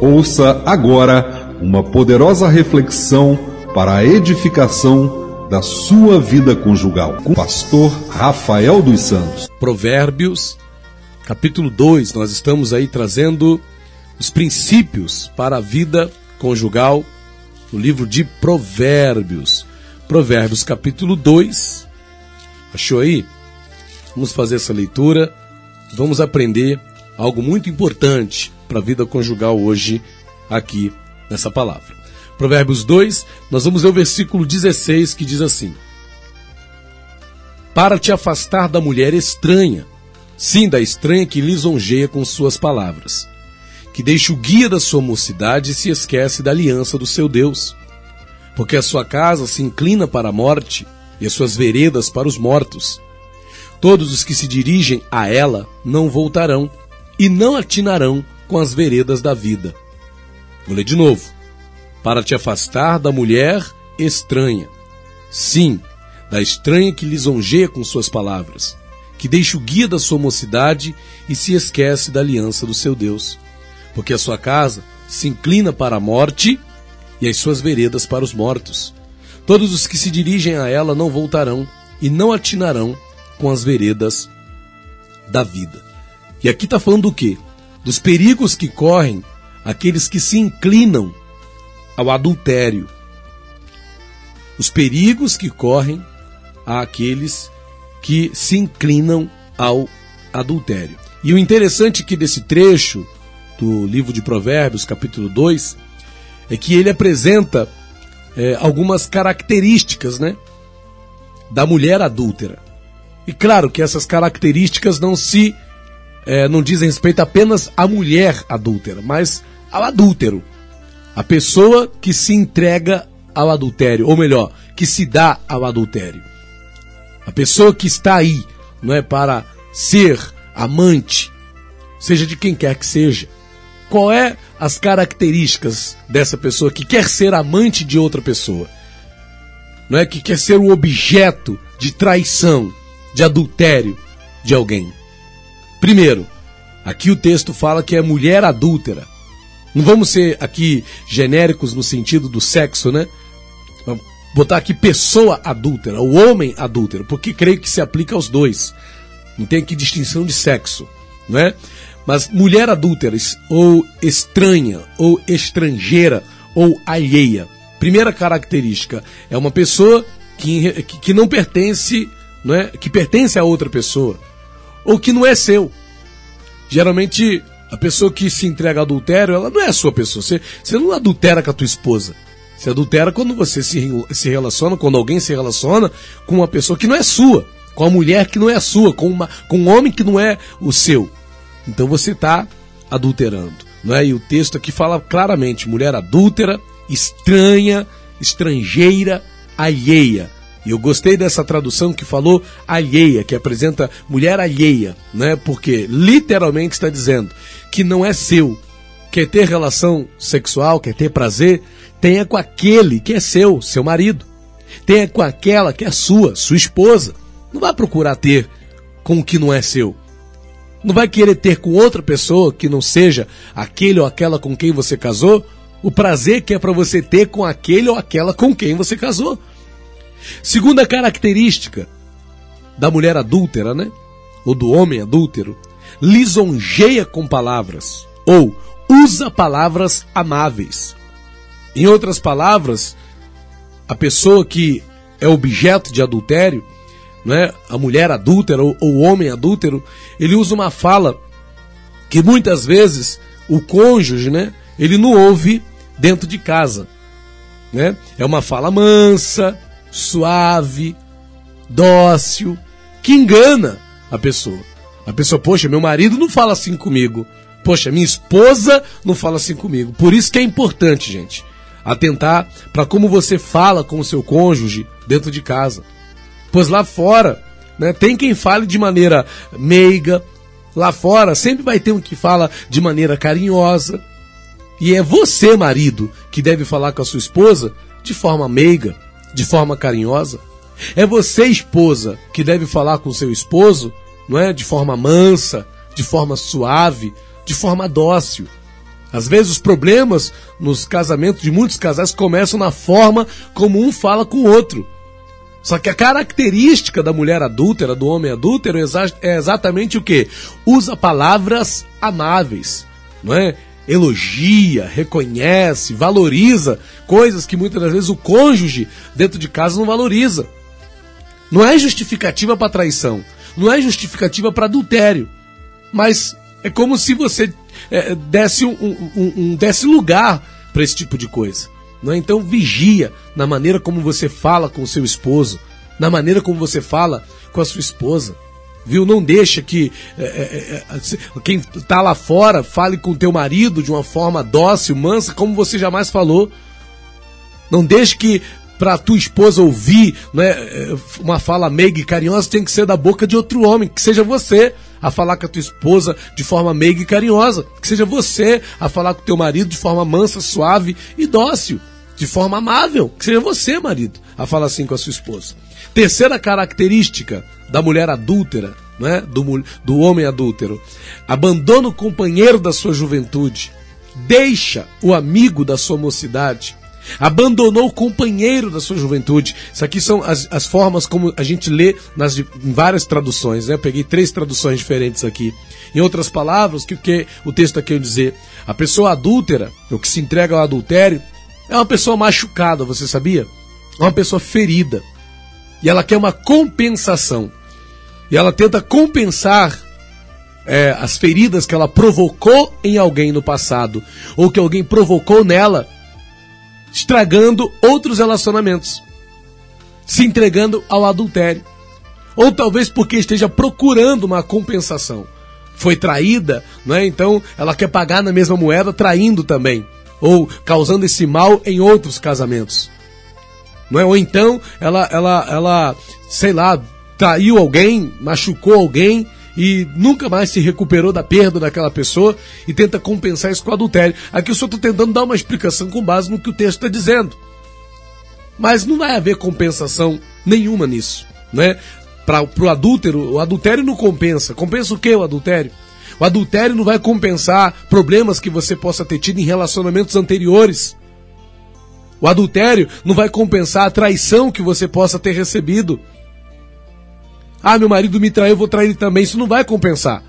Ouça agora uma poderosa reflexão para a edificação da sua vida conjugal com o pastor Rafael dos Santos. Provérbios, capítulo 2, nós estamos aí trazendo os princípios para a vida conjugal no livro de Provérbios. Provérbios, capítulo 2. Achou aí? Vamos fazer essa leitura. Vamos aprender algo muito importante para a vida conjugal hoje aqui nessa palavra. Provérbios 2, nós vamos ler o versículo 16 que diz assim: Para te afastar da mulher estranha, sim, da estranha que lisonjeia com suas palavras, que deixa o guia da sua mocidade e se esquece da aliança do seu Deus. Porque a sua casa se inclina para a morte e as suas veredas para os mortos. Todos os que se dirigem a ela não voltarão e não atinarão com as veredas da vida. Vou ler de novo. Para te afastar da mulher estranha. Sim, da estranha que lisonjeia com suas palavras, que deixa o guia da sua mocidade e se esquece da aliança do seu Deus. Porque a sua casa se inclina para a morte e as suas veredas para os mortos. Todos os que se dirigem a ela não voltarão e não atinarão com as veredas da vida. E aqui está falando do quê? Dos perigos que correm aqueles que se inclinam ao adultério. Os perigos que correm àqueles que se inclinam ao adultério. E o interessante aqui desse trecho do livro de Provérbios, capítulo 2, é que ele apresenta é, algumas características né, da mulher adúltera. E claro que essas características não se é, não dizem respeito apenas à mulher adúltera, mas ao adúltero. A pessoa que se entrega ao adultério, ou melhor, que se dá ao adultério. A pessoa que está aí, não é para ser amante, seja de quem quer que seja. Qual é as características dessa pessoa que quer ser amante de outra pessoa? Não é que quer ser o objeto de traição, de adultério de alguém. Primeiro, aqui o texto fala que é mulher adúltera. Não vamos ser aqui genéricos no sentido do sexo, né? Vamos botar aqui pessoa adúltera, o homem adúltero, porque creio que se aplica aos dois. Não tem aqui distinção de sexo, não é? Mas mulher adúltera, ou estranha, ou estrangeira, ou alheia. Primeira característica, é uma pessoa que, que, não pertence não é? que pertence a outra pessoa, ou que não é seu. Geralmente, a pessoa que se entrega ao adultério, ela não é a sua pessoa. Você, você não adultera com a tua esposa. Você adultera quando você se, se relaciona, quando alguém se relaciona com uma pessoa que não é sua, com uma mulher que não é sua, com, uma, com um homem que não é o seu. Então você está adulterando. Não é? E o texto aqui fala claramente: mulher adúltera, estranha, estrangeira, alheia. E eu gostei dessa tradução que falou alheia, que apresenta mulher alheia, né? Porque literalmente está dizendo que não é seu. Quer ter relação sexual, quer ter prazer, tenha com aquele que é seu, seu marido. Tenha com aquela que é sua, sua esposa. Não vai procurar ter com o que não é seu. Não vai querer ter com outra pessoa que não seja aquele ou aquela com quem você casou o prazer que é para você ter com aquele ou aquela com quem você casou. Segunda característica da mulher adúltera, né? Ou do homem adúltero, lisonjeia com palavras ou usa palavras amáveis. Em outras palavras, a pessoa que é objeto de adultério, né, a mulher adúltera ou o homem adúltero, ele usa uma fala que muitas vezes o cônjuge, né, ele não ouve dentro de casa, né? É uma fala mansa, suave, dócil, que engana a pessoa. A pessoa, poxa, meu marido não fala assim comigo. Poxa, minha esposa não fala assim comigo. Por isso que é importante, gente, atentar para como você fala com o seu cônjuge dentro de casa. Pois lá fora, né, tem quem fale de maneira meiga. Lá fora sempre vai ter um que fala de maneira carinhosa. E é você, marido, que deve falar com a sua esposa de forma meiga, de forma carinhosa. É você, esposa, que deve falar com seu esposo, não é? De forma mansa, de forma suave, de forma dócil. Às vezes os problemas nos casamentos de muitos casais começam na forma como um fala com o outro. Só que a característica da mulher adúltera, do homem adúltero, é exatamente o que? Usa palavras amáveis, não é? Elogia, reconhece, valoriza coisas que muitas das vezes o cônjuge dentro de casa não valoriza. Não é justificativa para traição, não é justificativa para adultério, mas é como se você é, desse, um, um, um, desse lugar para esse tipo de coisa. É? Então vigia na maneira como você fala com o seu esposo, na maneira como você fala com a sua esposa. Viu? Não deixa que é, é, é quem está lá fora fale com teu marido de uma forma dócil, mansa, como você jamais falou. Não deixe que para tua esposa ouvir né, uma fala meiga e carinhosa tem que ser da boca de outro homem, que seja você a falar com a tua esposa de forma meiga e carinhosa, que seja você a falar com teu marido de forma mansa, suave e dócil, de forma amável, que seja você, marido, a falar assim com a sua esposa. Terceira característica da mulher adúltera, né, do, do homem adúltero, abandona o companheiro da sua juventude, deixa o amigo da sua mocidade, abandonou o companheiro da sua juventude. Isso aqui são as, as formas como a gente lê nas, em várias traduções. Né? Eu peguei três traduções diferentes aqui. Em outras palavras, o que, que o texto está querendo dizer? A pessoa adúltera, o que se entrega ao adultério, é uma pessoa machucada, você sabia? É uma pessoa ferida. E ela quer uma compensação. E ela tenta compensar é, as feridas que ela provocou em alguém no passado, ou que alguém provocou nela estragando outros relacionamentos, se entregando ao adultério. Ou talvez porque esteja procurando uma compensação. Foi traída, não é? Então ela quer pagar na mesma moeda, traindo também. Ou causando esse mal em outros casamentos. Não é? Ou então ela, ela, ela, sei lá, traiu alguém, machucou alguém e nunca mais se recuperou da perda daquela pessoa e tenta compensar isso com adultério. Aqui eu só estou tentando dar uma explicação com base no que o texto está dizendo. Mas não vai haver compensação nenhuma nisso, né? Para o adúltero, o adultério não compensa. Compensa o que o adultério? O adultério não vai compensar problemas que você possa ter tido em relacionamentos anteriores. O adultério não vai compensar a traição que você possa ter recebido. Ah, meu marido me traiu, eu vou trair ele também. Isso não vai compensar.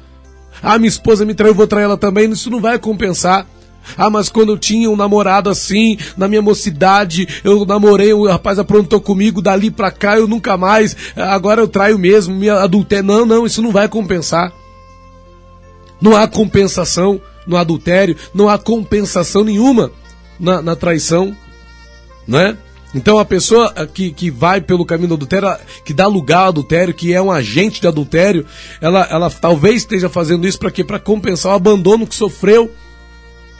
Ah, minha esposa me traiu, eu vou trair ela também. Isso não vai compensar. Ah, mas quando eu tinha um namorado assim, na minha mocidade, eu namorei, o rapaz aprontou comigo, dali pra cá eu nunca mais, agora eu traio mesmo, me adultério. Não, não, isso não vai compensar. Não há compensação no adultério, não há compensação nenhuma na, na traição, né? Então a pessoa que, que vai pelo caminho do adultério, que dá lugar ao adultério, que é um agente de adultério, ela, ela talvez esteja fazendo isso para quê? Para compensar o abandono que sofreu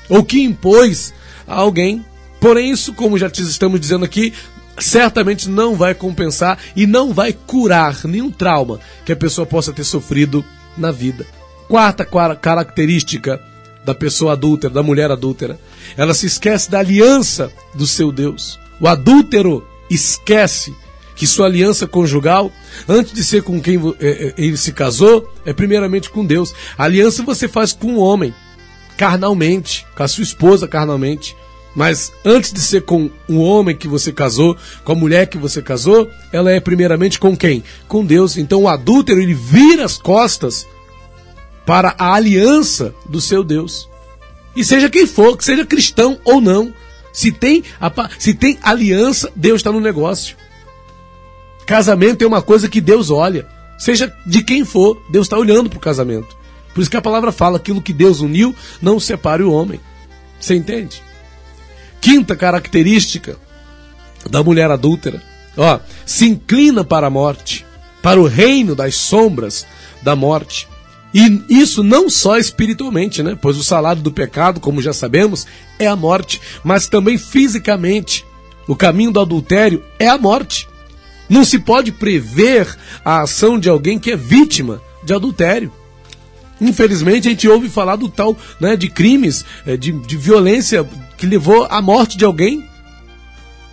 ou que impôs a alguém. Porém, isso, como já estamos dizendo aqui, certamente não vai compensar e não vai curar nenhum trauma que a pessoa possa ter sofrido na vida. Quarta característica da pessoa adúltera, da mulher adúltera, ela se esquece da aliança do seu Deus. O adúltero esquece que sua aliança conjugal, antes de ser com quem é, é, ele se casou, é primeiramente com Deus. A aliança você faz com o homem, carnalmente, com a sua esposa carnalmente. Mas antes de ser com o homem que você casou, com a mulher que você casou, ela é primeiramente com quem? Com Deus. Então o adúltero ele vira as costas para a aliança do seu Deus. E seja quem for, que seja cristão ou não, se tem, se tem aliança, Deus está no negócio. Casamento é uma coisa que Deus olha. Seja de quem for, Deus está olhando para o casamento. Por isso que a palavra fala: aquilo que Deus uniu, não separe o homem. Você entende? Quinta característica da mulher adúltera: ó, se inclina para a morte, para o reino das sombras da morte. E isso não só espiritualmente, né? Pois o salário do pecado, como já sabemos, é a morte, mas também fisicamente. O caminho do adultério é a morte. Não se pode prever a ação de alguém que é vítima de adultério. Infelizmente, a gente ouve falar do tal, né, de crimes, eh, de, de violência que levou à morte de alguém.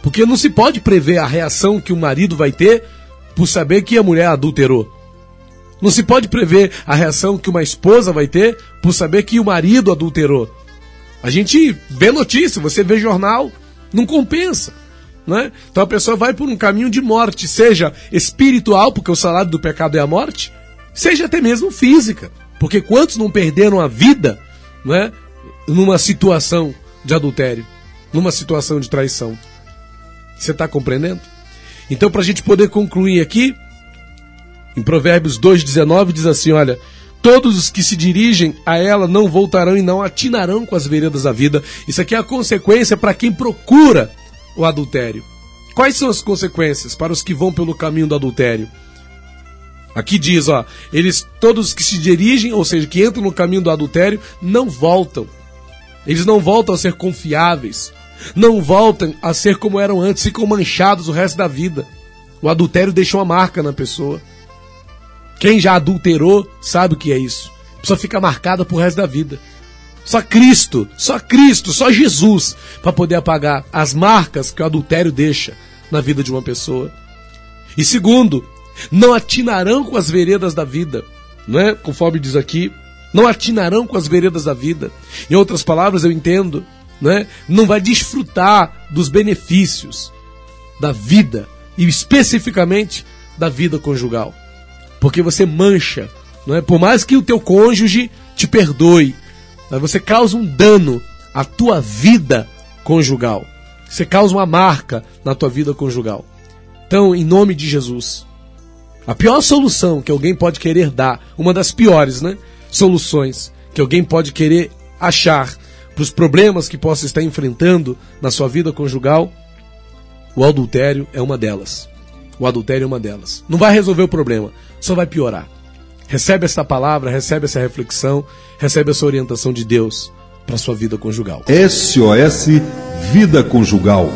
Porque não se pode prever a reação que o marido vai ter por saber que a mulher adulterou. Não se pode prever a reação que uma esposa vai ter por saber que o marido adulterou. A gente vê notícia, você vê jornal, não compensa. Né? Então a pessoa vai por um caminho de morte, seja espiritual, porque o salário do pecado é a morte, seja até mesmo física. Porque quantos não perderam a vida né, numa situação de adultério, numa situação de traição? Você está compreendendo? Então, para a gente poder concluir aqui, em Provérbios 2,19 diz assim: olha, todos os que se dirigem a ela não voltarão e não atinarão com as veredas da vida. Isso aqui é a consequência para quem procura o adultério. Quais são as consequências para os que vão pelo caminho do adultério? Aqui diz, ó, eles todos que se dirigem, ou seja, que entram no caminho do adultério, não voltam. Eles não voltam a ser confiáveis, não voltam a ser como eram antes, ficam manchados o resto da vida. O adultério deixa uma marca na pessoa. Quem já adulterou sabe o que é isso. A pessoa fica marcada pro resto da vida. Só Cristo, só Cristo, só Jesus para poder apagar as marcas que o adultério deixa na vida de uma pessoa. E segundo, não atinarão com as veredas da vida, não é? Conforme diz aqui, não atinarão com as veredas da vida. Em outras palavras, eu entendo, não é? Não vai desfrutar dos benefícios da vida e especificamente da vida conjugal porque você mancha, não é? Por mais que o teu cônjuge te perdoe, você causa um dano à tua vida conjugal. Você causa uma marca na tua vida conjugal. Então, em nome de Jesus, a pior solução que alguém pode querer dar, uma das piores, né, soluções que alguém pode querer achar para os problemas que possa estar enfrentando na sua vida conjugal, o adultério é uma delas. O adultério é uma delas. Não vai resolver o problema, só vai piorar. Recebe essa palavra, recebe essa reflexão, recebe essa orientação de Deus para sua vida conjugal. SOS Vida Conjugal